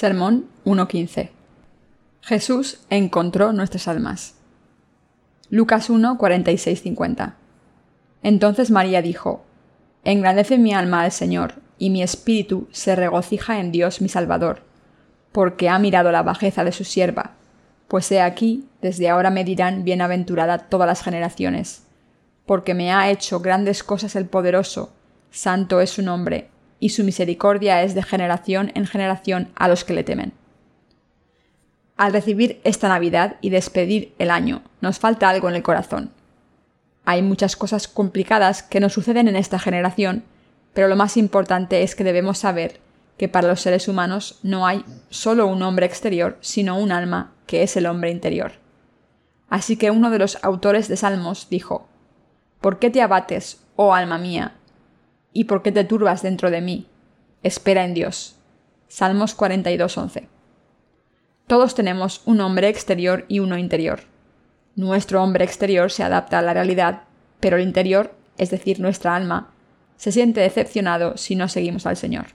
Sermón 1.15 Jesús encontró nuestras almas. Lucas 1, 50. Entonces María dijo, Engrandece mi alma al Señor, y mi espíritu se regocija en Dios mi Salvador, porque ha mirado la bajeza de su sierva, pues he aquí, desde ahora me dirán bienaventurada todas las generaciones, porque me ha hecho grandes cosas el poderoso, santo es su nombre, y su misericordia es de generación en generación a los que le temen. Al recibir esta Navidad y despedir el año, nos falta algo en el corazón. Hay muchas cosas complicadas que nos suceden en esta generación, pero lo más importante es que debemos saber que para los seres humanos no hay solo un hombre exterior, sino un alma, que es el hombre interior. Así que uno de los autores de Salmos dijo, ¿Por qué te abates, oh alma mía, ¿Y por qué te turbas dentro de mí? Espera en Dios. Salmos 42.11. Todos tenemos un hombre exterior y uno interior. Nuestro hombre exterior se adapta a la realidad, pero el interior, es decir, nuestra alma, se siente decepcionado si no seguimos al Señor.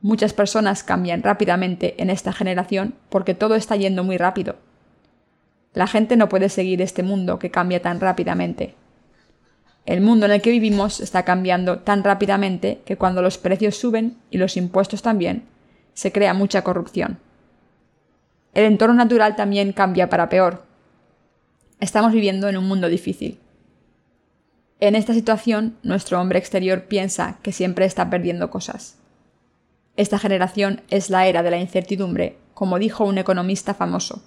Muchas personas cambian rápidamente en esta generación porque todo está yendo muy rápido. La gente no puede seguir este mundo que cambia tan rápidamente. El mundo en el que vivimos está cambiando tan rápidamente que cuando los precios suben y los impuestos también, se crea mucha corrupción. El entorno natural también cambia para peor. Estamos viviendo en un mundo difícil. En esta situación, nuestro hombre exterior piensa que siempre está perdiendo cosas. Esta generación es la era de la incertidumbre, como dijo un economista famoso.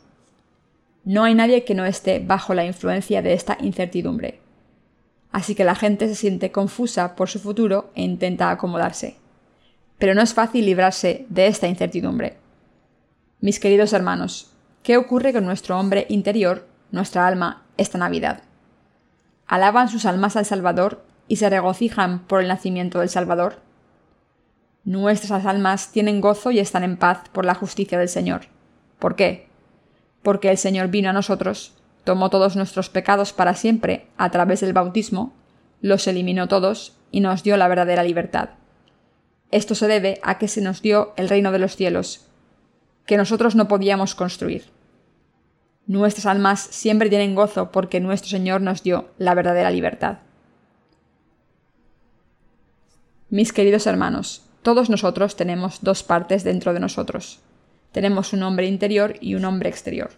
No hay nadie que no esté bajo la influencia de esta incertidumbre así que la gente se siente confusa por su futuro e intenta acomodarse. Pero no es fácil librarse de esta incertidumbre. Mis queridos hermanos, ¿qué ocurre con nuestro hombre interior, nuestra alma, esta Navidad? ¿Alaban sus almas al Salvador y se regocijan por el nacimiento del Salvador? Nuestras almas tienen gozo y están en paz por la justicia del Señor. ¿Por qué? Porque el Señor vino a nosotros tomó todos nuestros pecados para siempre a través del bautismo, los eliminó todos y nos dio la verdadera libertad. Esto se debe a que se nos dio el reino de los cielos, que nosotros no podíamos construir. Nuestras almas siempre tienen gozo porque nuestro Señor nos dio la verdadera libertad. Mis queridos hermanos, todos nosotros tenemos dos partes dentro de nosotros. Tenemos un hombre interior y un hombre exterior.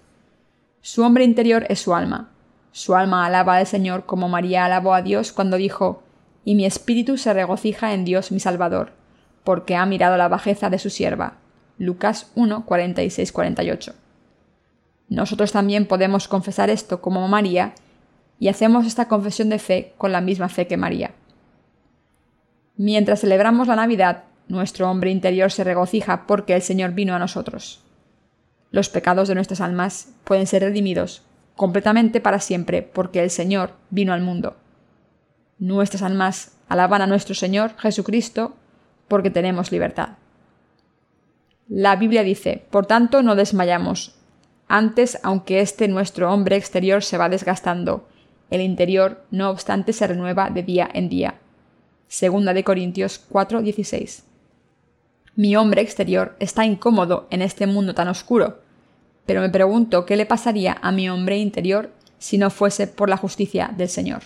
Su hombre interior es su alma. Su alma alaba al Señor como María alabó a Dios cuando dijo, y mi espíritu se regocija en Dios mi Salvador, porque ha mirado la bajeza de su sierva. Lucas 1, 46, 48. Nosotros también podemos confesar esto como María, y hacemos esta confesión de fe con la misma fe que María. Mientras celebramos la Navidad, nuestro hombre interior se regocija porque el Señor vino a nosotros los pecados de nuestras almas pueden ser redimidos completamente para siempre porque el Señor vino al mundo. Nuestras almas alaban a nuestro Señor Jesucristo porque tenemos libertad. La Biblia dice, por tanto no desmayamos. Antes, aunque este nuestro hombre exterior se va desgastando, el interior, no obstante, se renueva de día en día. Segunda de Corintios 4:16. Mi hombre exterior está incómodo en este mundo tan oscuro, pero me pregunto qué le pasaría a mi hombre interior si no fuese por la justicia del Señor.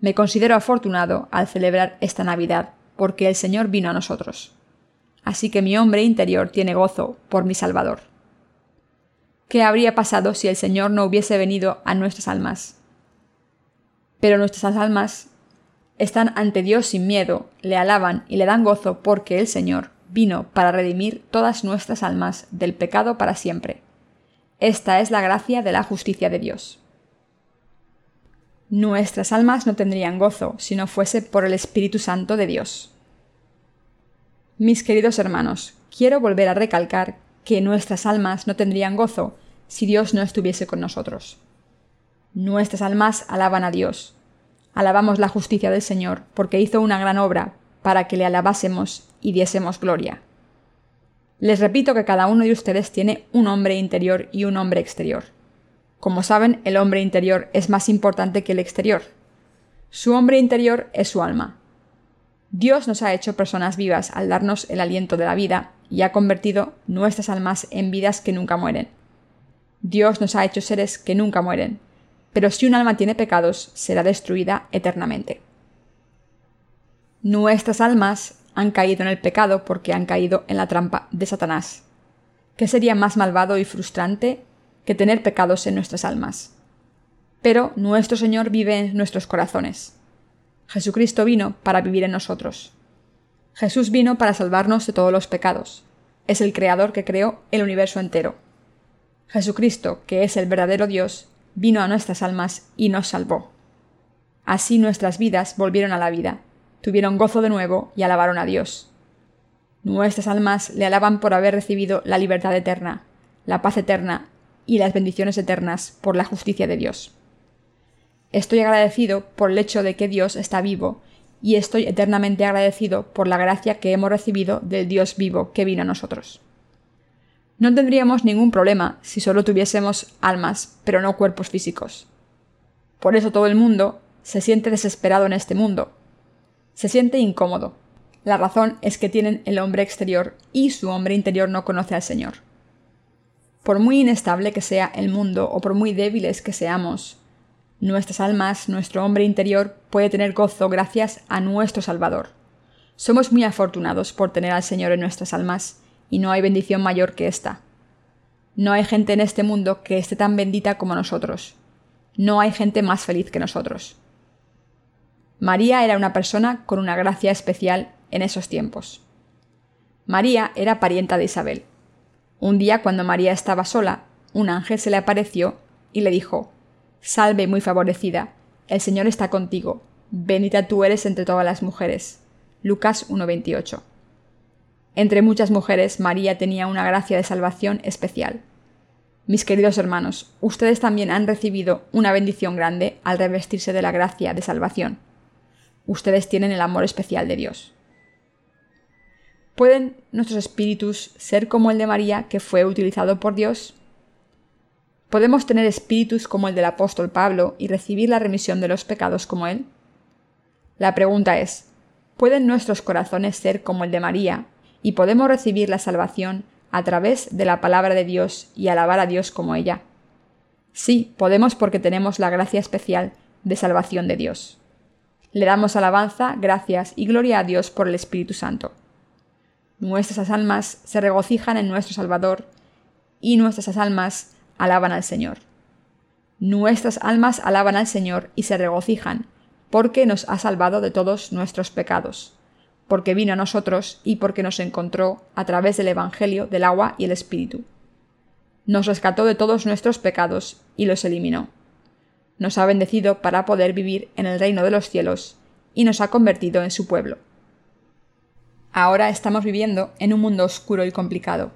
Me considero afortunado al celebrar esta Navidad, porque el Señor vino a nosotros. Así que mi hombre interior tiene gozo por mi Salvador. ¿Qué habría pasado si el Señor no hubiese venido a nuestras almas? Pero nuestras almas están ante Dios sin miedo, le alaban y le dan gozo porque el Señor vino para redimir todas nuestras almas del pecado para siempre. Esta es la gracia de la justicia de Dios. Nuestras almas no tendrían gozo si no fuese por el Espíritu Santo de Dios. Mis queridos hermanos, quiero volver a recalcar que nuestras almas no tendrían gozo si Dios no estuviese con nosotros. Nuestras almas alaban a Dios. Alabamos la justicia del Señor porque hizo una gran obra para que le alabásemos y diésemos gloria. Les repito que cada uno de ustedes tiene un hombre interior y un hombre exterior. Como saben, el hombre interior es más importante que el exterior. Su hombre interior es su alma. Dios nos ha hecho personas vivas al darnos el aliento de la vida y ha convertido nuestras almas en vidas que nunca mueren. Dios nos ha hecho seres que nunca mueren, pero si un alma tiene pecados, será destruida eternamente. Nuestras almas han caído en el pecado porque han caído en la trampa de Satanás. ¿Qué sería más malvado y frustrante que tener pecados en nuestras almas? Pero nuestro Señor vive en nuestros corazones. Jesucristo vino para vivir en nosotros. Jesús vino para salvarnos de todos los pecados. Es el Creador que creó el universo entero. Jesucristo, que es el verdadero Dios, vino a nuestras almas y nos salvó. Así nuestras vidas volvieron a la vida, tuvieron gozo de nuevo y alabaron a Dios. Nuestras almas le alaban por haber recibido la libertad eterna, la paz eterna y las bendiciones eternas por la justicia de Dios. Estoy agradecido por el hecho de que Dios está vivo y estoy eternamente agradecido por la gracia que hemos recibido del Dios vivo que vino a nosotros. No tendríamos ningún problema si solo tuviésemos almas, pero no cuerpos físicos. Por eso todo el mundo se siente desesperado en este mundo. Se siente incómodo. La razón es que tienen el hombre exterior y su hombre interior no conoce al Señor. Por muy inestable que sea el mundo o por muy débiles que seamos, nuestras almas, nuestro hombre interior puede tener gozo gracias a nuestro Salvador. Somos muy afortunados por tener al Señor en nuestras almas, y no hay bendición mayor que esta. No hay gente en este mundo que esté tan bendita como nosotros. No hay gente más feliz que nosotros. María era una persona con una gracia especial en esos tiempos. María era parienta de Isabel. Un día cuando María estaba sola, un ángel se le apareció y le dijo Salve muy favorecida, el Señor está contigo, bendita tú eres entre todas las mujeres. Lucas 1.28. Entre muchas mujeres, María tenía una gracia de salvación especial. Mis queridos hermanos, ustedes también han recibido una bendición grande al revestirse de la gracia de salvación. Ustedes tienen el amor especial de Dios. ¿Pueden nuestros espíritus ser como el de María, que fue utilizado por Dios? ¿Podemos tener espíritus como el del apóstol Pablo y recibir la remisión de los pecados como él? La pregunta es, ¿pueden nuestros corazones ser como el de María y podemos recibir la salvación a través de la palabra de Dios y alabar a Dios como ella? Sí, podemos porque tenemos la gracia especial de salvación de Dios. Le damos alabanza, gracias y gloria a Dios por el Espíritu Santo. Nuestras almas se regocijan en nuestro Salvador y nuestras almas alaban al Señor. Nuestras almas alaban al Señor y se regocijan, porque nos ha salvado de todos nuestros pecados, porque vino a nosotros y porque nos encontró a través del Evangelio del agua y el Espíritu. Nos rescató de todos nuestros pecados y los eliminó. Nos ha bendecido para poder vivir en el reino de los cielos y nos ha convertido en su pueblo. Ahora estamos viviendo en un mundo oscuro y complicado.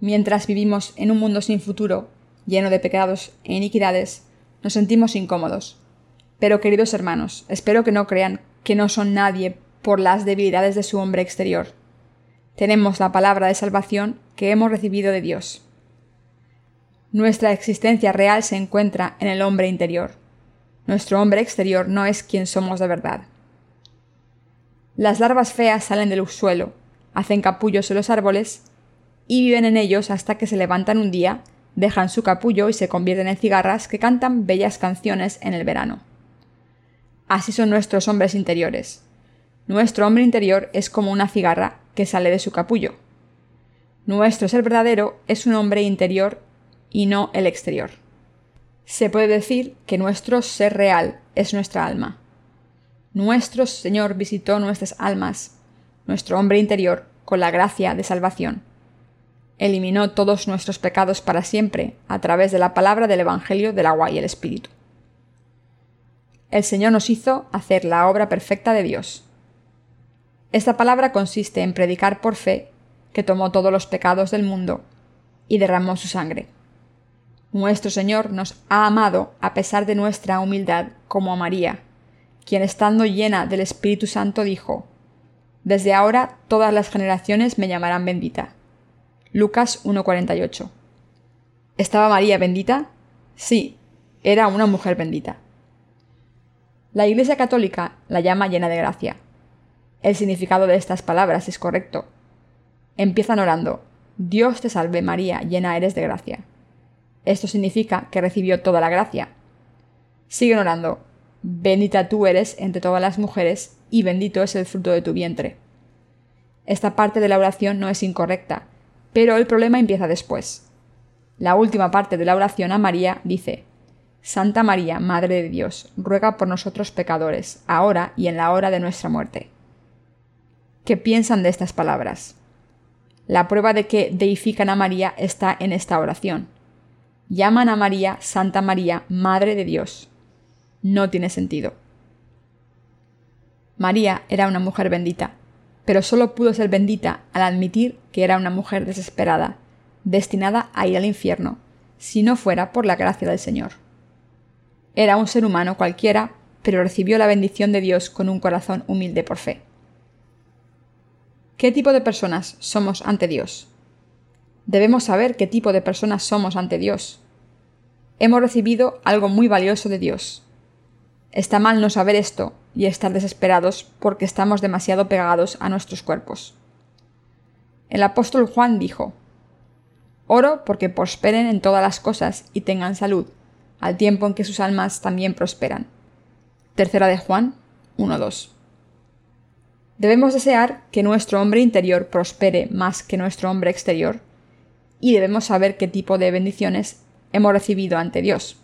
Mientras vivimos en un mundo sin futuro, lleno de pecados e iniquidades, nos sentimos incómodos. Pero queridos hermanos, espero que no crean que no son nadie por las debilidades de su hombre exterior. Tenemos la palabra de salvación que hemos recibido de Dios. Nuestra existencia real se encuentra en el hombre interior. Nuestro hombre exterior no es quien somos de verdad. Las larvas feas salen del suelo, hacen capullos en los árboles y viven en ellos hasta que se levantan un día dejan su capullo y se convierten en cigarras que cantan bellas canciones en el verano. Así son nuestros hombres interiores. Nuestro hombre interior es como una cigarra que sale de su capullo. Nuestro ser verdadero es un hombre interior y no el exterior. Se puede decir que nuestro ser real es nuestra alma. Nuestro Señor visitó nuestras almas, nuestro hombre interior, con la gracia de salvación eliminó todos nuestros pecados para siempre a través de la palabra del Evangelio del agua y el Espíritu. El Señor nos hizo hacer la obra perfecta de Dios. Esta palabra consiste en predicar por fe que tomó todos los pecados del mundo y derramó su sangre. Nuestro Señor nos ha amado a pesar de nuestra humildad como a María, quien estando llena del Espíritu Santo dijo, Desde ahora todas las generaciones me llamarán bendita. Lucas 1.48. ¿Estaba María bendita? Sí, era una mujer bendita. La Iglesia Católica la llama llena de gracia. El significado de estas palabras es correcto. Empiezan orando, Dios te salve María, llena eres de gracia. Esto significa que recibió toda la gracia. Siguen orando, bendita tú eres entre todas las mujeres y bendito es el fruto de tu vientre. Esta parte de la oración no es incorrecta, pero el problema empieza después. La última parte de la oración a María dice, Santa María, Madre de Dios, ruega por nosotros pecadores, ahora y en la hora de nuestra muerte. ¿Qué piensan de estas palabras? La prueba de que deifican a María está en esta oración. Llaman a María Santa María, Madre de Dios. No tiene sentido. María era una mujer bendita, pero solo pudo ser bendita al admitir que era una mujer desesperada, destinada a ir al infierno, si no fuera por la gracia del Señor. Era un ser humano cualquiera, pero recibió la bendición de Dios con un corazón humilde por fe. ¿Qué tipo de personas somos ante Dios? Debemos saber qué tipo de personas somos ante Dios. Hemos recibido algo muy valioso de Dios. Está mal no saber esto y estar desesperados porque estamos demasiado pegados a nuestros cuerpos. El apóstol Juan dijo, Oro porque prosperen en todas las cosas y tengan salud, al tiempo en que sus almas también prosperan. Tercera de Juan 1.2. Debemos desear que nuestro hombre interior prospere más que nuestro hombre exterior, y debemos saber qué tipo de bendiciones hemos recibido ante Dios.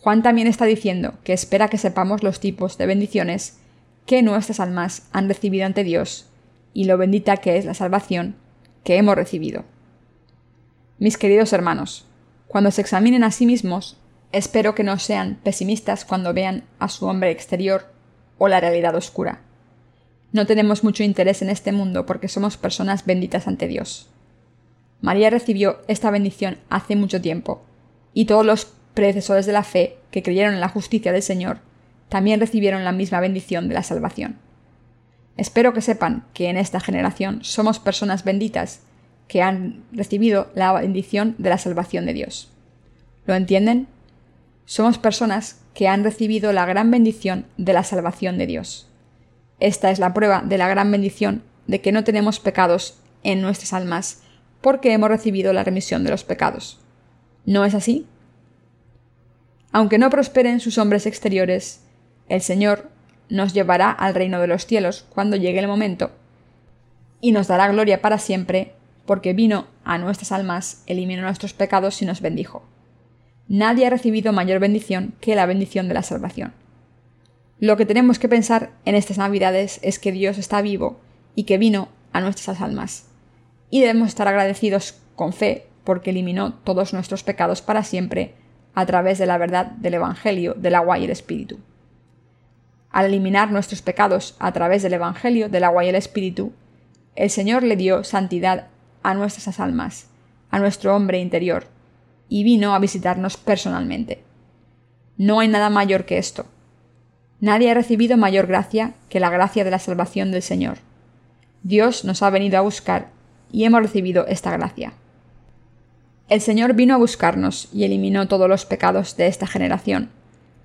Juan también está diciendo que espera que sepamos los tipos de bendiciones que nuestras almas han recibido ante Dios y lo bendita que es la salvación que hemos recibido. Mis queridos hermanos, cuando se examinen a sí mismos, espero que no sean pesimistas cuando vean a su hombre exterior o la realidad oscura. No tenemos mucho interés en este mundo porque somos personas benditas ante Dios. María recibió esta bendición hace mucho tiempo, y todos los predecesores de la fe que creyeron en la justicia del Señor también recibieron la misma bendición de la salvación. Espero que sepan que en esta generación somos personas benditas que han recibido la bendición de la salvación de Dios. ¿Lo entienden? Somos personas que han recibido la gran bendición de la salvación de Dios. Esta es la prueba de la gran bendición de que no tenemos pecados en nuestras almas porque hemos recibido la remisión de los pecados. ¿No es así? Aunque no prosperen sus hombres exteriores, el Señor nos llevará al reino de los cielos cuando llegue el momento, y nos dará gloria para siempre porque vino a nuestras almas, eliminó nuestros pecados y nos bendijo. Nadie ha recibido mayor bendición que la bendición de la salvación. Lo que tenemos que pensar en estas Navidades es que Dios está vivo y que vino a nuestras almas. Y debemos estar agradecidos con fe porque eliminó todos nuestros pecados para siempre a través de la verdad del Evangelio del agua y el Espíritu. Al eliminar nuestros pecados a través del Evangelio del agua y el Espíritu, el Señor le dio santidad a nuestras almas, a nuestro hombre interior, y vino a visitarnos personalmente. No hay nada mayor que esto. Nadie ha recibido mayor gracia que la gracia de la salvación del Señor. Dios nos ha venido a buscar y hemos recibido esta gracia. El Señor vino a buscarnos y eliminó todos los pecados de esta generación,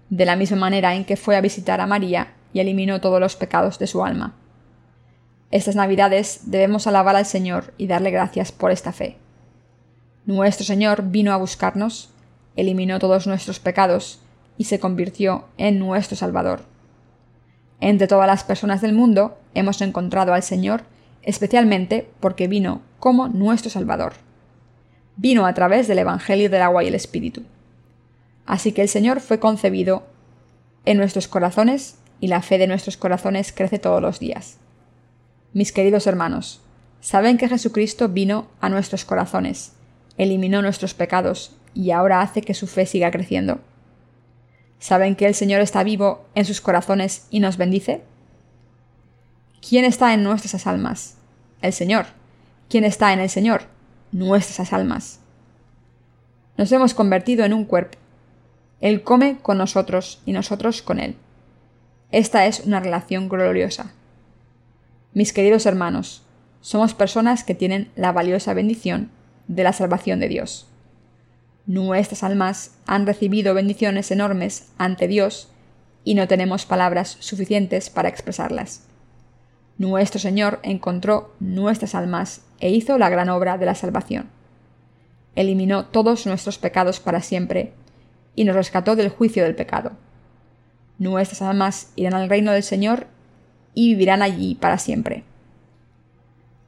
de la misma manera en que fue a visitar a María y eliminó todos los pecados de su alma. Estas Navidades debemos alabar al Señor y darle gracias por esta fe. Nuestro Señor vino a buscarnos, eliminó todos nuestros pecados y se convirtió en nuestro Salvador. Entre todas las personas del mundo hemos encontrado al Señor especialmente porque vino como nuestro Salvador. Vino a través del Evangelio del agua y el Espíritu. Así que el Señor fue concebido en nuestros corazones y la fe de nuestros corazones crece todos los días. Mis queridos hermanos, saben que Jesucristo vino a nuestros corazones, eliminó nuestros pecados y ahora hace que su fe siga creciendo. ¿Saben que el Señor está vivo en sus corazones y nos bendice? ¿Quién está en nuestras almas? El Señor. ¿Quién está en el Señor? Nuestras almas. Nos hemos convertido en un cuerpo. Él come con nosotros y nosotros con Él. Esta es una relación gloriosa. Mis queridos hermanos, somos personas que tienen la valiosa bendición de la salvación de Dios. Nuestras almas han recibido bendiciones enormes ante Dios y no tenemos palabras suficientes para expresarlas. nuestro Señor encontró nuestras almas e hizo la gran obra de la salvación. Eliminó todos nuestros pecados para siempre y nos rescató del juicio del pecado. Nuestras almas irán al reino del Señor y vivirán allí para siempre.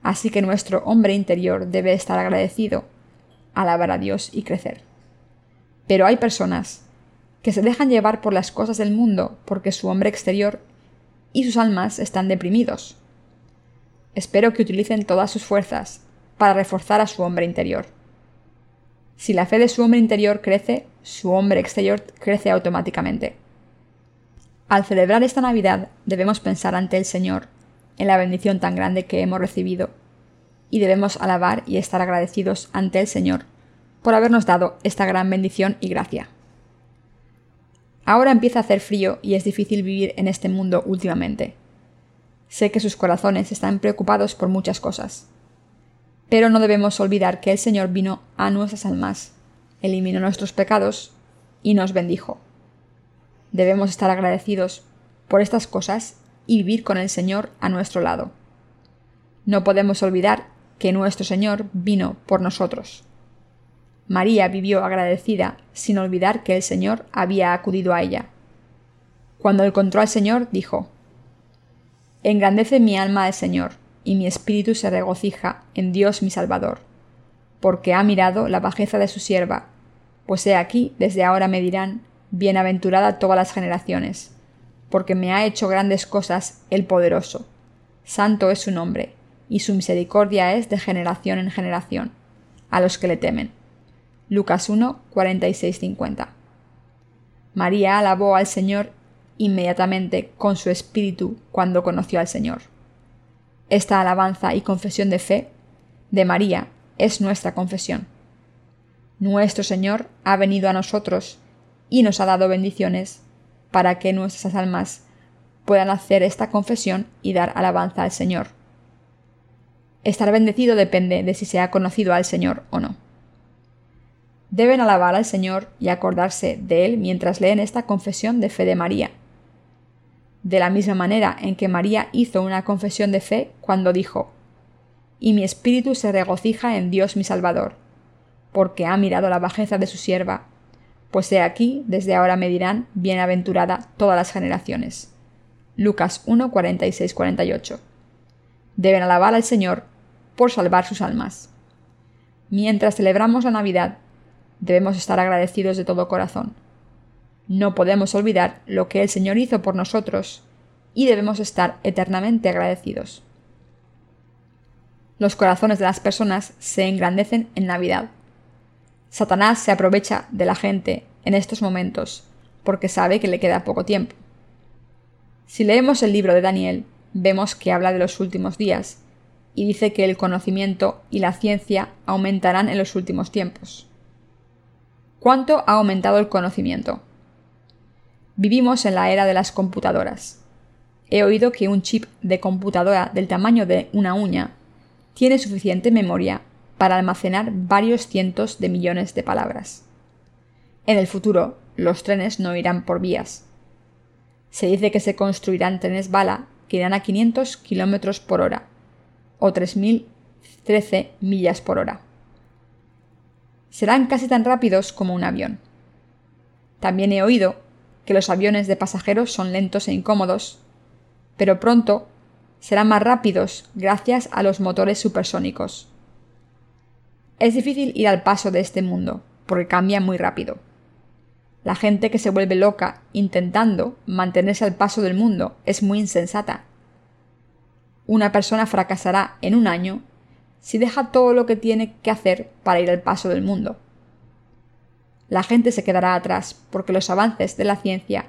Así que nuestro hombre interior debe estar agradecido, alabar a Dios y crecer. Pero hay personas que se dejan llevar por las cosas del mundo porque su hombre exterior y sus almas están deprimidos. Espero que utilicen todas sus fuerzas para reforzar a su hombre interior. Si la fe de su hombre interior crece, su hombre exterior crece automáticamente. Al celebrar esta Navidad debemos pensar ante el Señor en la bendición tan grande que hemos recibido, y debemos alabar y estar agradecidos ante el Señor por habernos dado esta gran bendición y gracia. Ahora empieza a hacer frío y es difícil vivir en este mundo últimamente. Sé que sus corazones están preocupados por muchas cosas. Pero no debemos olvidar que el Señor vino a nuestras almas, eliminó nuestros pecados y nos bendijo. Debemos estar agradecidos por estas cosas y vivir con el Señor a nuestro lado. No podemos olvidar que nuestro Señor vino por nosotros. María vivió agradecida sin olvidar que el Señor había acudido a ella. Cuando encontró al Señor, dijo, Engrandece mi alma al Señor, y mi espíritu se regocija en Dios mi Salvador, porque ha mirado la bajeza de su sierva, pues he aquí, desde ahora me dirán, Bienaventurada todas las generaciones, porque me ha hecho grandes cosas el poderoso. Santo es su nombre, y su misericordia es de generación en generación, a los que le temen. Lucas 1, 46, 50. María alabó al Señor inmediatamente con su espíritu cuando conoció al Señor. Esta alabanza y confesión de fe de María es nuestra confesión. Nuestro Señor ha venido a nosotros y nos ha dado bendiciones para que nuestras almas puedan hacer esta confesión y dar alabanza al Señor. Estar bendecido depende de si se ha conocido al Señor o no. Deben alabar al Señor y acordarse de Él mientras leen esta confesión de fe de María. De la misma manera en que María hizo una confesión de fe cuando dijo, Y mi espíritu se regocija en Dios mi Salvador, porque ha mirado la bajeza de su sierva pues he aquí, desde ahora me dirán, bienaventurada todas las generaciones. Lucas 1, 46, 48. Deben alabar al Señor por salvar sus almas. Mientras celebramos la Navidad, debemos estar agradecidos de todo corazón. No podemos olvidar lo que el Señor hizo por nosotros y debemos estar eternamente agradecidos. Los corazones de las personas se engrandecen en Navidad. Satanás se aprovecha de la gente en estos momentos, porque sabe que le queda poco tiempo. Si leemos el libro de Daniel, vemos que habla de los últimos días, y dice que el conocimiento y la ciencia aumentarán en los últimos tiempos. ¿Cuánto ha aumentado el conocimiento? Vivimos en la era de las computadoras. He oído que un chip de computadora del tamaño de una uña tiene suficiente memoria para almacenar varios cientos de millones de palabras. En el futuro, los trenes no irán por vías. Se dice que se construirán trenes bala que irán a 500 km por hora o 3.013 millas por hora. Serán casi tan rápidos como un avión. También he oído que los aviones de pasajeros son lentos e incómodos, pero pronto serán más rápidos gracias a los motores supersónicos. Es difícil ir al paso de este mundo, porque cambia muy rápido. La gente que se vuelve loca intentando mantenerse al paso del mundo es muy insensata. Una persona fracasará en un año si deja todo lo que tiene que hacer para ir al paso del mundo. La gente se quedará atrás porque los avances de la ciencia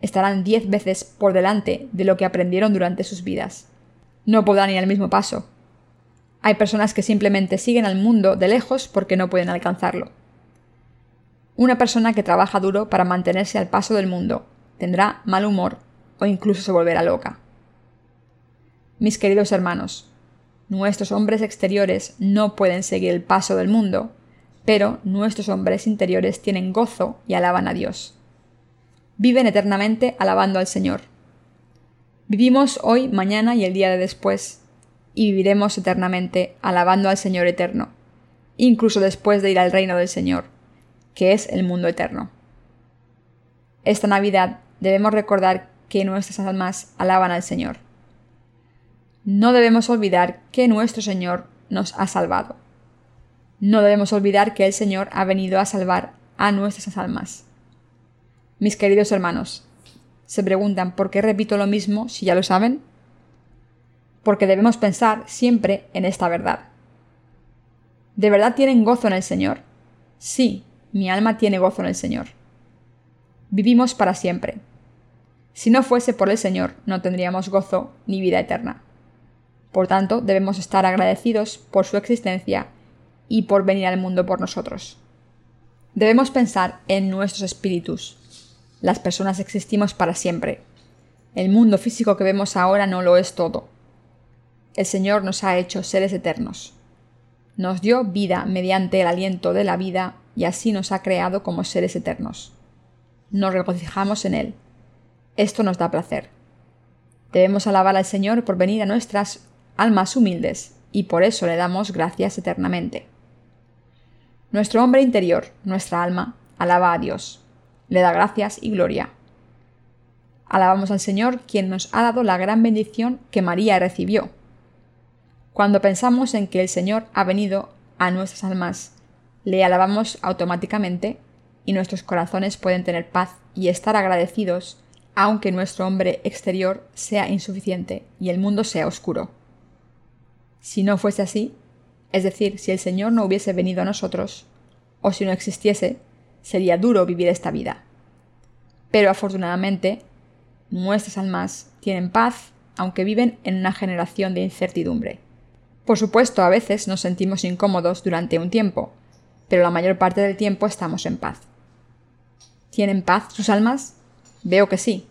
estarán diez veces por delante de lo que aprendieron durante sus vidas. No podrán ir al mismo paso, hay personas que simplemente siguen al mundo de lejos porque no pueden alcanzarlo. Una persona que trabaja duro para mantenerse al paso del mundo tendrá mal humor o incluso se volverá loca. Mis queridos hermanos, nuestros hombres exteriores no pueden seguir el paso del mundo, pero nuestros hombres interiores tienen gozo y alaban a Dios. Viven eternamente alabando al Señor. Vivimos hoy, mañana y el día de después, y viviremos eternamente alabando al Señor eterno, incluso después de ir al reino del Señor, que es el mundo eterno. Esta Navidad debemos recordar que nuestras almas alaban al Señor. No debemos olvidar que nuestro Señor nos ha salvado. No debemos olvidar que el Señor ha venido a salvar a nuestras almas. Mis queridos hermanos, ¿se preguntan por qué repito lo mismo si ya lo saben? Porque debemos pensar siempre en esta verdad. ¿De verdad tienen gozo en el Señor? Sí, mi alma tiene gozo en el Señor. Vivimos para siempre. Si no fuese por el Señor, no tendríamos gozo ni vida eterna. Por tanto, debemos estar agradecidos por su existencia y por venir al mundo por nosotros. Debemos pensar en nuestros espíritus. Las personas existimos para siempre. El mundo físico que vemos ahora no lo es todo. El Señor nos ha hecho seres eternos. Nos dio vida mediante el aliento de la vida y así nos ha creado como seres eternos. Nos regocijamos en Él. Esto nos da placer. Debemos alabar al Señor por venir a nuestras almas humildes y por eso le damos gracias eternamente. Nuestro hombre interior, nuestra alma, alaba a Dios, le da gracias y gloria. Alabamos al Señor, quien nos ha dado la gran bendición que María recibió. Cuando pensamos en que el Señor ha venido a nuestras almas, le alabamos automáticamente y nuestros corazones pueden tener paz y estar agradecidos, aunque nuestro hombre exterior sea insuficiente y el mundo sea oscuro. Si no fuese así, es decir, si el Señor no hubiese venido a nosotros, o si no existiese, sería duro vivir esta vida. Pero afortunadamente, nuestras almas tienen paz, aunque viven en una generación de incertidumbre. Por supuesto, a veces nos sentimos incómodos durante un tiempo, pero la mayor parte del tiempo estamos en paz. ¿Tienen paz sus almas? Veo que sí.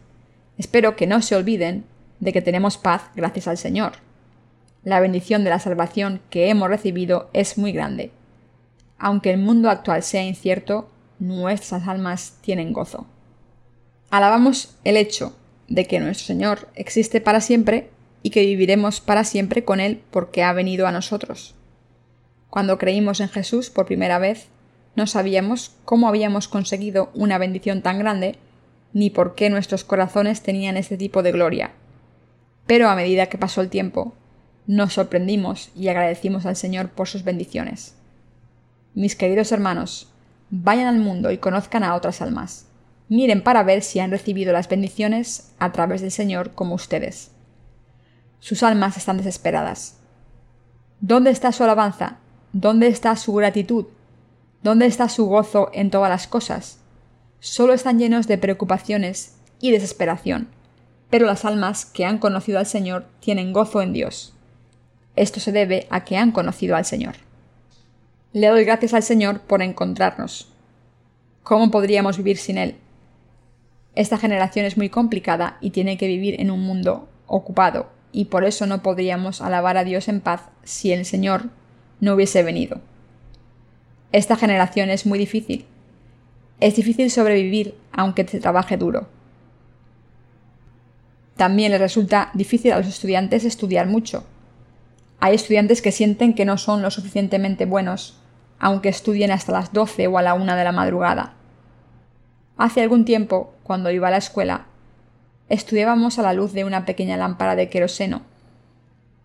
Espero que no se olviden de que tenemos paz gracias al Señor la bendición de la salvación que hemos recibido es muy grande. Aunque el mundo actual sea incierto, nuestras almas tienen gozo. Alabamos el hecho de que nuestro Señor existe para siempre y que viviremos para siempre con Él porque ha venido a nosotros. Cuando creímos en Jesús por primera vez, no sabíamos cómo habíamos conseguido una bendición tan grande, ni por qué nuestros corazones tenían este tipo de gloria. Pero a medida que pasó el tiempo, nos sorprendimos y agradecimos al Señor por sus bendiciones. Mis queridos hermanos, vayan al mundo y conozcan a otras almas. Miren para ver si han recibido las bendiciones a través del Señor como ustedes. Sus almas están desesperadas. ¿Dónde está su alabanza? ¿Dónde está su gratitud? ¿Dónde está su gozo en todas las cosas? Solo están llenos de preocupaciones y desesperación, pero las almas que han conocido al Señor tienen gozo en Dios. Esto se debe a que han conocido al Señor. Le doy gracias al Señor por encontrarnos. ¿Cómo podríamos vivir sin Él? Esta generación es muy complicada y tiene que vivir en un mundo ocupado, y por eso no podríamos alabar a Dios en paz si el Señor no hubiese venido. Esta generación es muy difícil. Es difícil sobrevivir aunque se trabaje duro. También les resulta difícil a los estudiantes estudiar mucho, hay estudiantes que sienten que no son lo suficientemente buenos, aunque estudien hasta las 12 o a la 1 de la madrugada. Hace algún tiempo, cuando iba a la escuela, estudiábamos a la luz de una pequeña lámpara de queroseno.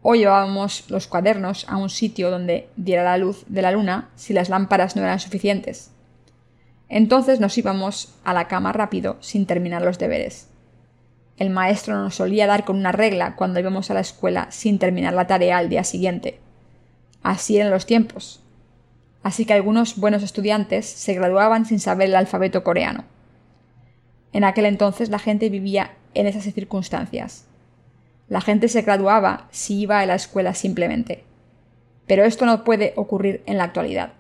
O llevábamos los cuadernos a un sitio donde diera la luz de la luna si las lámparas no eran suficientes. Entonces nos íbamos a la cama rápido sin terminar los deberes. El maestro nos solía dar con una regla cuando íbamos a la escuela sin terminar la tarea al día siguiente. Así eran los tiempos. Así que algunos buenos estudiantes se graduaban sin saber el alfabeto coreano. En aquel entonces la gente vivía en esas circunstancias. La gente se graduaba si iba a la escuela simplemente. Pero esto no puede ocurrir en la actualidad.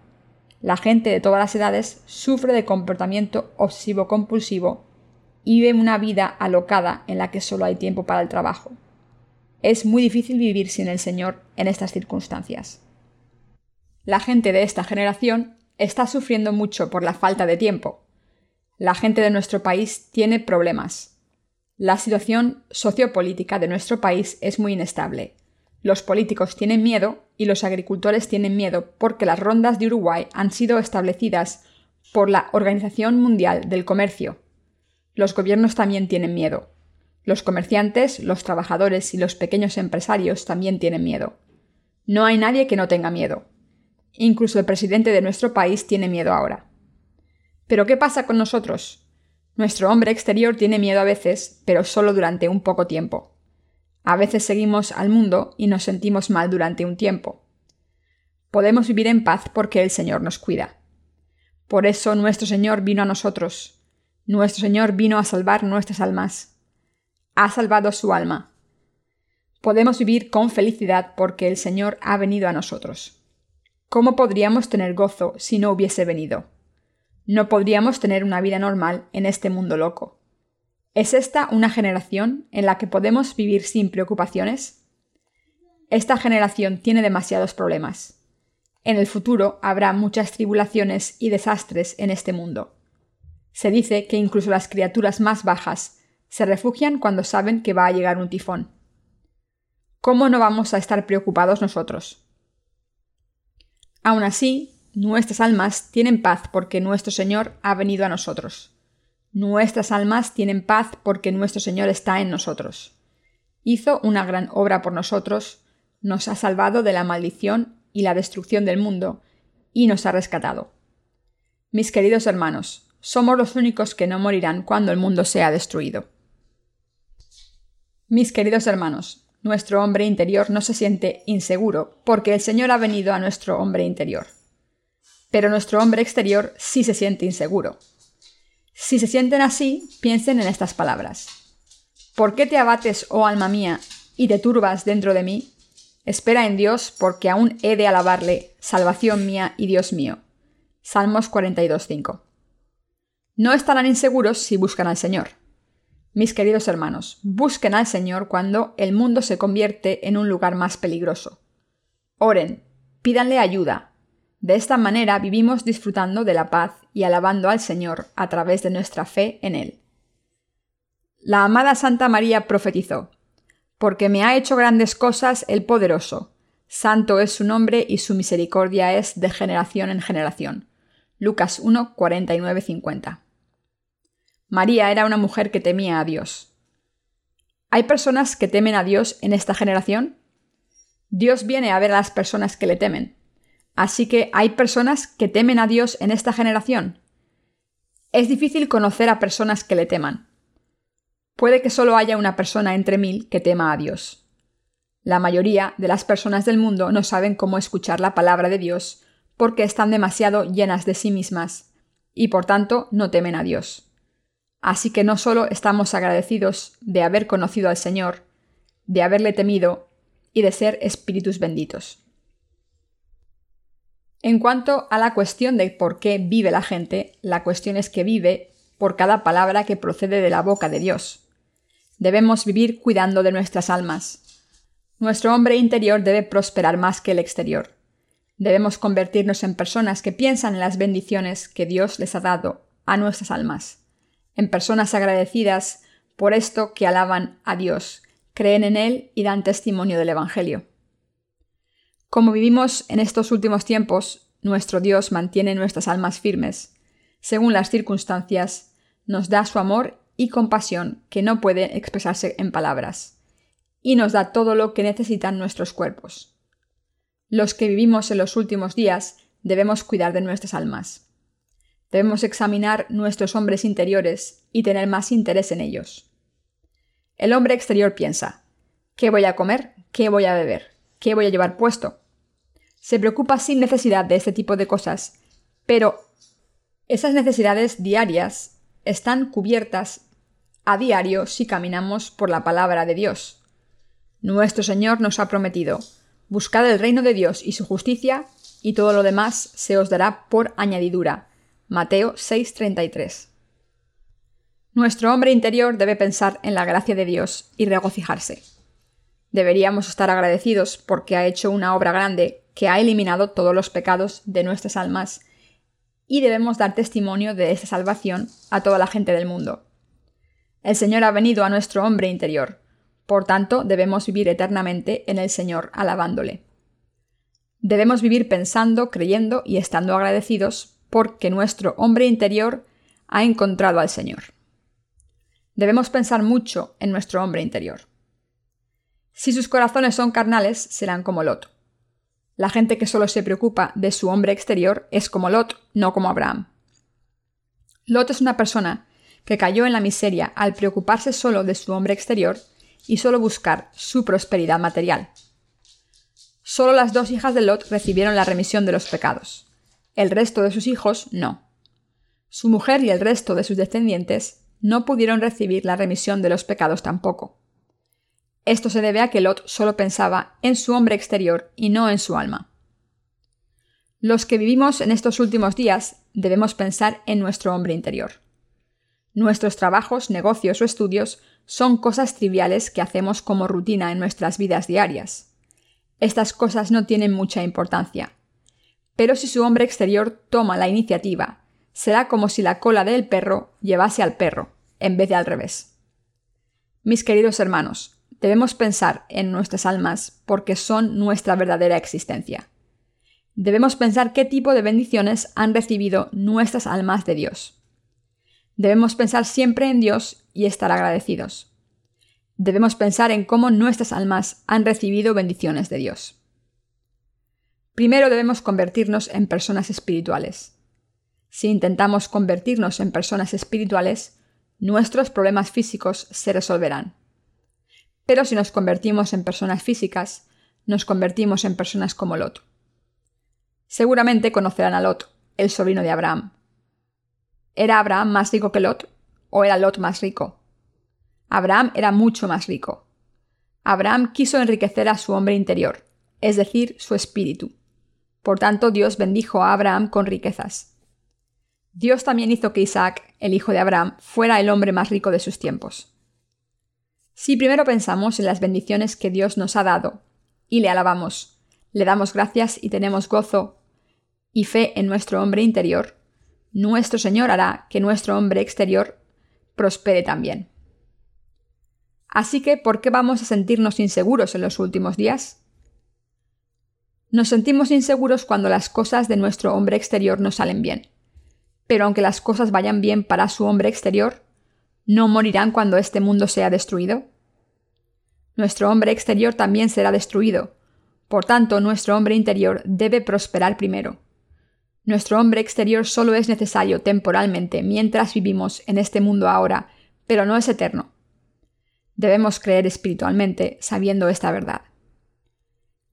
La gente de todas las edades sufre de comportamiento obsesivo-compulsivo y una vida alocada en la que solo hay tiempo para el trabajo. Es muy difícil vivir sin el Señor en estas circunstancias. La gente de esta generación está sufriendo mucho por la falta de tiempo. La gente de nuestro país tiene problemas. La situación sociopolítica de nuestro país es muy inestable. Los políticos tienen miedo y los agricultores tienen miedo porque las rondas de Uruguay han sido establecidas por la Organización Mundial del Comercio. Los gobiernos también tienen miedo. Los comerciantes, los trabajadores y los pequeños empresarios también tienen miedo. No hay nadie que no tenga miedo. Incluso el presidente de nuestro país tiene miedo ahora. Pero ¿qué pasa con nosotros? Nuestro hombre exterior tiene miedo a veces, pero solo durante un poco tiempo. A veces seguimos al mundo y nos sentimos mal durante un tiempo. Podemos vivir en paz porque el Señor nos cuida. Por eso nuestro Señor vino a nosotros. Nuestro Señor vino a salvar nuestras almas. Ha salvado su alma. Podemos vivir con felicidad porque el Señor ha venido a nosotros. ¿Cómo podríamos tener gozo si no hubiese venido? No podríamos tener una vida normal en este mundo loco. ¿Es esta una generación en la que podemos vivir sin preocupaciones? Esta generación tiene demasiados problemas. En el futuro habrá muchas tribulaciones y desastres en este mundo. Se dice que incluso las criaturas más bajas se refugian cuando saben que va a llegar un tifón. ¿Cómo no vamos a estar preocupados nosotros? Aún así, Nuestras almas tienen paz porque nuestro Señor ha venido a nosotros. Nuestras almas tienen paz porque nuestro Señor está en nosotros. Hizo una gran obra por nosotros, nos ha salvado de la maldición y la destrucción del mundo, y nos ha rescatado. Mis queridos hermanos, somos los únicos que no morirán cuando el mundo sea destruido. Mis queridos hermanos, nuestro hombre interior no se siente inseguro porque el Señor ha venido a nuestro hombre interior pero nuestro hombre exterior sí se siente inseguro. Si se sienten así, piensen en estas palabras. ¿Por qué te abates, oh alma mía, y te turbas dentro de mí? Espera en Dios, porque aún he de alabarle, salvación mía y Dios mío. Salmos 42.5. No estarán inseguros si buscan al Señor. Mis queridos hermanos, busquen al Señor cuando el mundo se convierte en un lugar más peligroso. Oren, pídanle ayuda, de esta manera vivimos disfrutando de la paz y alabando al Señor a través de nuestra fe en Él. La amada Santa María profetizó, Porque me ha hecho grandes cosas el poderoso, santo es su nombre y su misericordia es de generación en generación. Lucas 1, 49, 50. María era una mujer que temía a Dios. ¿Hay personas que temen a Dios en esta generación? Dios viene a ver a las personas que le temen. Así que hay personas que temen a Dios en esta generación. Es difícil conocer a personas que le teman. Puede que solo haya una persona entre mil que tema a Dios. La mayoría de las personas del mundo no saben cómo escuchar la palabra de Dios porque están demasiado llenas de sí mismas y por tanto no temen a Dios. Así que no solo estamos agradecidos de haber conocido al Señor, de haberle temido y de ser espíritus benditos. En cuanto a la cuestión de por qué vive la gente, la cuestión es que vive por cada palabra que procede de la boca de Dios. Debemos vivir cuidando de nuestras almas. Nuestro hombre interior debe prosperar más que el exterior. Debemos convertirnos en personas que piensan en las bendiciones que Dios les ha dado a nuestras almas, en personas agradecidas por esto que alaban a Dios, creen en Él y dan testimonio del Evangelio. Como vivimos en estos últimos tiempos, nuestro Dios mantiene nuestras almas firmes. Según las circunstancias, nos da su amor y compasión que no puede expresarse en palabras, y nos da todo lo que necesitan nuestros cuerpos. Los que vivimos en los últimos días debemos cuidar de nuestras almas. Debemos examinar nuestros hombres interiores y tener más interés en ellos. El hombre exterior piensa, ¿qué voy a comer? ¿Qué voy a beber? ¿Qué voy a llevar puesto? Se preocupa sin necesidad de este tipo de cosas, pero esas necesidades diarias están cubiertas a diario si caminamos por la palabra de Dios. Nuestro Señor nos ha prometido, buscad el reino de Dios y su justicia, y todo lo demás se os dará por añadidura. Mateo 6:33. Nuestro hombre interior debe pensar en la gracia de Dios y regocijarse. Deberíamos estar agradecidos porque ha hecho una obra grande que ha eliminado todos los pecados de nuestras almas y debemos dar testimonio de esa salvación a toda la gente del mundo. El Señor ha venido a nuestro hombre interior. Por tanto, debemos vivir eternamente en el Señor alabándole. Debemos vivir pensando, creyendo y estando agradecidos porque nuestro hombre interior ha encontrado al Señor. Debemos pensar mucho en nuestro hombre interior. Si sus corazones son carnales, serán como Lot. La gente que solo se preocupa de su hombre exterior es como Lot, no como Abraham. Lot es una persona que cayó en la miseria al preocuparse solo de su hombre exterior y solo buscar su prosperidad material. Solo las dos hijas de Lot recibieron la remisión de los pecados. El resto de sus hijos no. Su mujer y el resto de sus descendientes no pudieron recibir la remisión de los pecados tampoco. Esto se debe a que Lot solo pensaba en su hombre exterior y no en su alma. Los que vivimos en estos últimos días debemos pensar en nuestro hombre interior. Nuestros trabajos, negocios o estudios son cosas triviales que hacemos como rutina en nuestras vidas diarias. Estas cosas no tienen mucha importancia. Pero si su hombre exterior toma la iniciativa, será como si la cola del perro llevase al perro, en vez de al revés. Mis queridos hermanos, debemos pensar en nuestras almas porque son nuestra verdadera existencia. Debemos pensar qué tipo de bendiciones han recibido nuestras almas de Dios. Debemos pensar siempre en Dios y estar agradecidos. Debemos pensar en cómo nuestras almas han recibido bendiciones de Dios. Primero debemos convertirnos en personas espirituales. Si intentamos convertirnos en personas espirituales, nuestros problemas físicos se resolverán. Pero si nos convertimos en personas físicas, nos convertimos en personas como Lot. Seguramente conocerán a Lot, el sobrino de Abraham. ¿Era Abraham más rico que Lot o era Lot más rico? Abraham era mucho más rico. Abraham quiso enriquecer a su hombre interior, es decir, su espíritu. Por tanto, Dios bendijo a Abraham con riquezas. Dios también hizo que Isaac, el hijo de Abraham, fuera el hombre más rico de sus tiempos. Si primero pensamos en las bendiciones que Dios nos ha dado y le alabamos, le damos gracias y tenemos gozo y fe en nuestro hombre interior, nuestro Señor hará que nuestro hombre exterior prospere también. Así que, ¿por qué vamos a sentirnos inseguros en los últimos días? Nos sentimos inseguros cuando las cosas de nuestro hombre exterior no salen bien. Pero aunque las cosas vayan bien para su hombre exterior, ¿No morirán cuando este mundo sea destruido? Nuestro hombre exterior también será destruido. Por tanto, nuestro hombre interior debe prosperar primero. Nuestro hombre exterior solo es necesario temporalmente mientras vivimos en este mundo ahora, pero no es eterno. Debemos creer espiritualmente sabiendo esta verdad.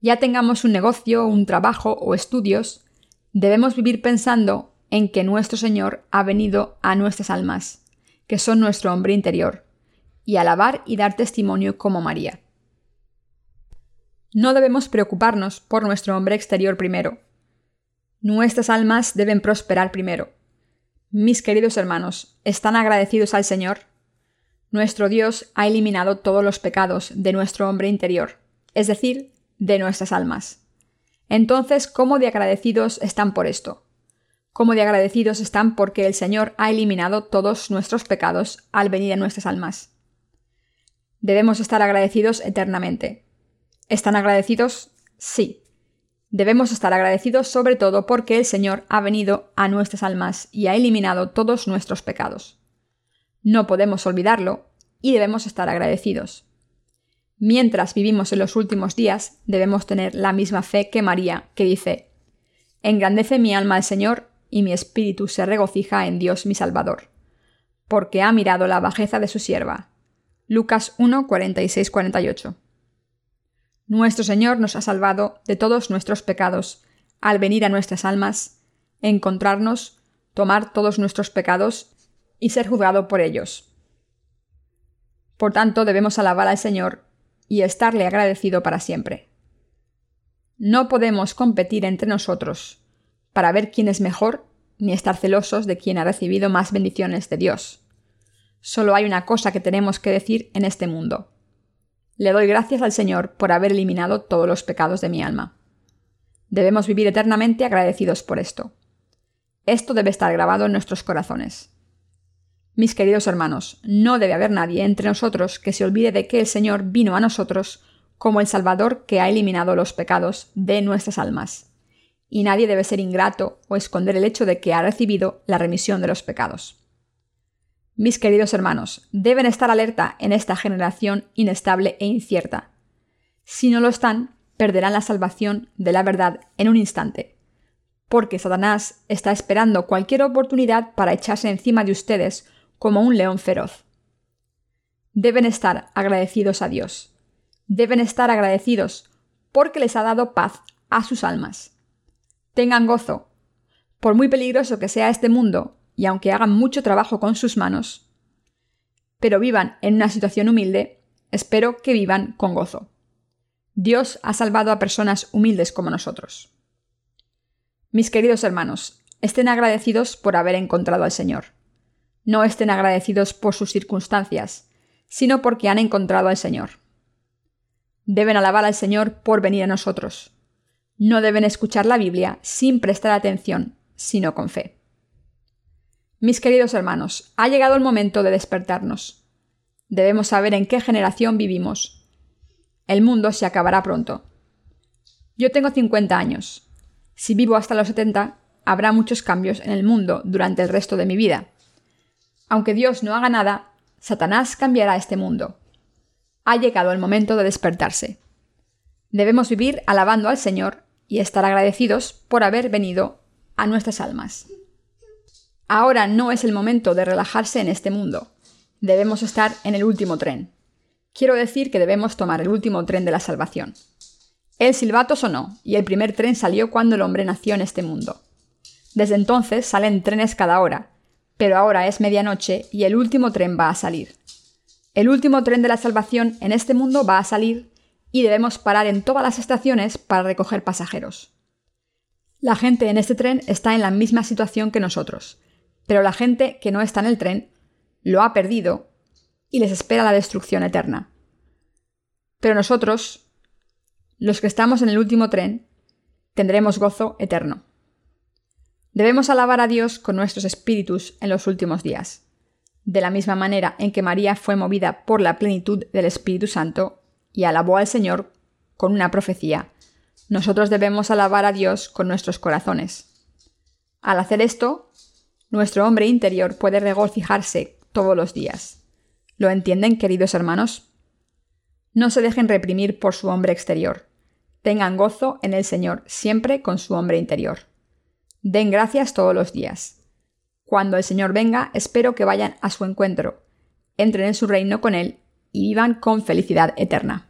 Ya tengamos un negocio, un trabajo o estudios, debemos vivir pensando en que nuestro Señor ha venido a nuestras almas que son nuestro hombre interior, y alabar y dar testimonio como María. No debemos preocuparnos por nuestro hombre exterior primero. Nuestras almas deben prosperar primero. Mis queridos hermanos, ¿están agradecidos al Señor? Nuestro Dios ha eliminado todos los pecados de nuestro hombre interior, es decir, de nuestras almas. Entonces, ¿cómo de agradecidos están por esto? como de agradecidos están porque el Señor ha eliminado todos nuestros pecados al venir a nuestras almas. Debemos estar agradecidos eternamente. ¿Están agradecidos? Sí. Debemos estar agradecidos sobre todo porque el Señor ha venido a nuestras almas y ha eliminado todos nuestros pecados. No podemos olvidarlo y debemos estar agradecidos. Mientras vivimos en los últimos días, debemos tener la misma fe que María, que dice, Engrandece mi alma al Señor y mi espíritu se regocija en Dios mi Salvador, porque ha mirado la bajeza de su sierva. Lucas 1, 46, 48. Nuestro Señor nos ha salvado de todos nuestros pecados al venir a nuestras almas, encontrarnos, tomar todos nuestros pecados y ser juzgado por ellos. Por tanto, debemos alabar al Señor y estarle agradecido para siempre. No podemos competir entre nosotros, para ver quién es mejor, ni estar celosos de quién ha recibido más bendiciones de Dios. Solo hay una cosa que tenemos que decir en este mundo. Le doy gracias al Señor por haber eliminado todos los pecados de mi alma. Debemos vivir eternamente agradecidos por esto. Esto debe estar grabado en nuestros corazones. Mis queridos hermanos, no debe haber nadie entre nosotros que se olvide de que el Señor vino a nosotros como el Salvador que ha eliminado los pecados de nuestras almas. Y nadie debe ser ingrato o esconder el hecho de que ha recibido la remisión de los pecados. Mis queridos hermanos, deben estar alerta en esta generación inestable e incierta. Si no lo están, perderán la salvación de la verdad en un instante. Porque Satanás está esperando cualquier oportunidad para echarse encima de ustedes como un león feroz. Deben estar agradecidos a Dios. Deben estar agradecidos porque les ha dado paz a sus almas. Tengan gozo. Por muy peligroso que sea este mundo, y aunque hagan mucho trabajo con sus manos, pero vivan en una situación humilde, espero que vivan con gozo. Dios ha salvado a personas humildes como nosotros. Mis queridos hermanos, estén agradecidos por haber encontrado al Señor. No estén agradecidos por sus circunstancias, sino porque han encontrado al Señor. Deben alabar al Señor por venir a nosotros. No deben escuchar la Biblia sin prestar atención, sino con fe. Mis queridos hermanos, ha llegado el momento de despertarnos. Debemos saber en qué generación vivimos el mundo se acabará pronto. Yo tengo 50 años. Si vivo hasta los 70, habrá muchos cambios en el mundo durante el resto de mi vida. Aunque Dios no haga nada, Satanás cambiará este mundo. Ha llegado el momento de despertarse. Debemos vivir alabando al Señor y estar agradecidos por haber venido a nuestras almas. Ahora no es el momento de relajarse en este mundo. Debemos estar en el último tren. Quiero decir que debemos tomar el último tren de la salvación. El silbato sonó, y el primer tren salió cuando el hombre nació en este mundo. Desde entonces salen trenes cada hora, pero ahora es medianoche y el último tren va a salir. El último tren de la salvación en este mundo va a salir y debemos parar en todas las estaciones para recoger pasajeros. La gente en este tren está en la misma situación que nosotros, pero la gente que no está en el tren lo ha perdido y les espera la destrucción eterna. Pero nosotros, los que estamos en el último tren, tendremos gozo eterno. Debemos alabar a Dios con nuestros espíritus en los últimos días. De la misma manera en que María fue movida por la plenitud del Espíritu Santo y alabó al Señor con una profecía, nosotros debemos alabar a Dios con nuestros corazones. Al hacer esto, nuestro hombre interior puede regocijarse todos los días. ¿Lo entienden, queridos hermanos? No se dejen reprimir por su hombre exterior. Tengan gozo en el Señor siempre con su hombre interior. Den gracias todos los días. Cuando el Señor venga, espero que vayan a su encuentro, entren en su reino con Él y vivan con felicidad eterna.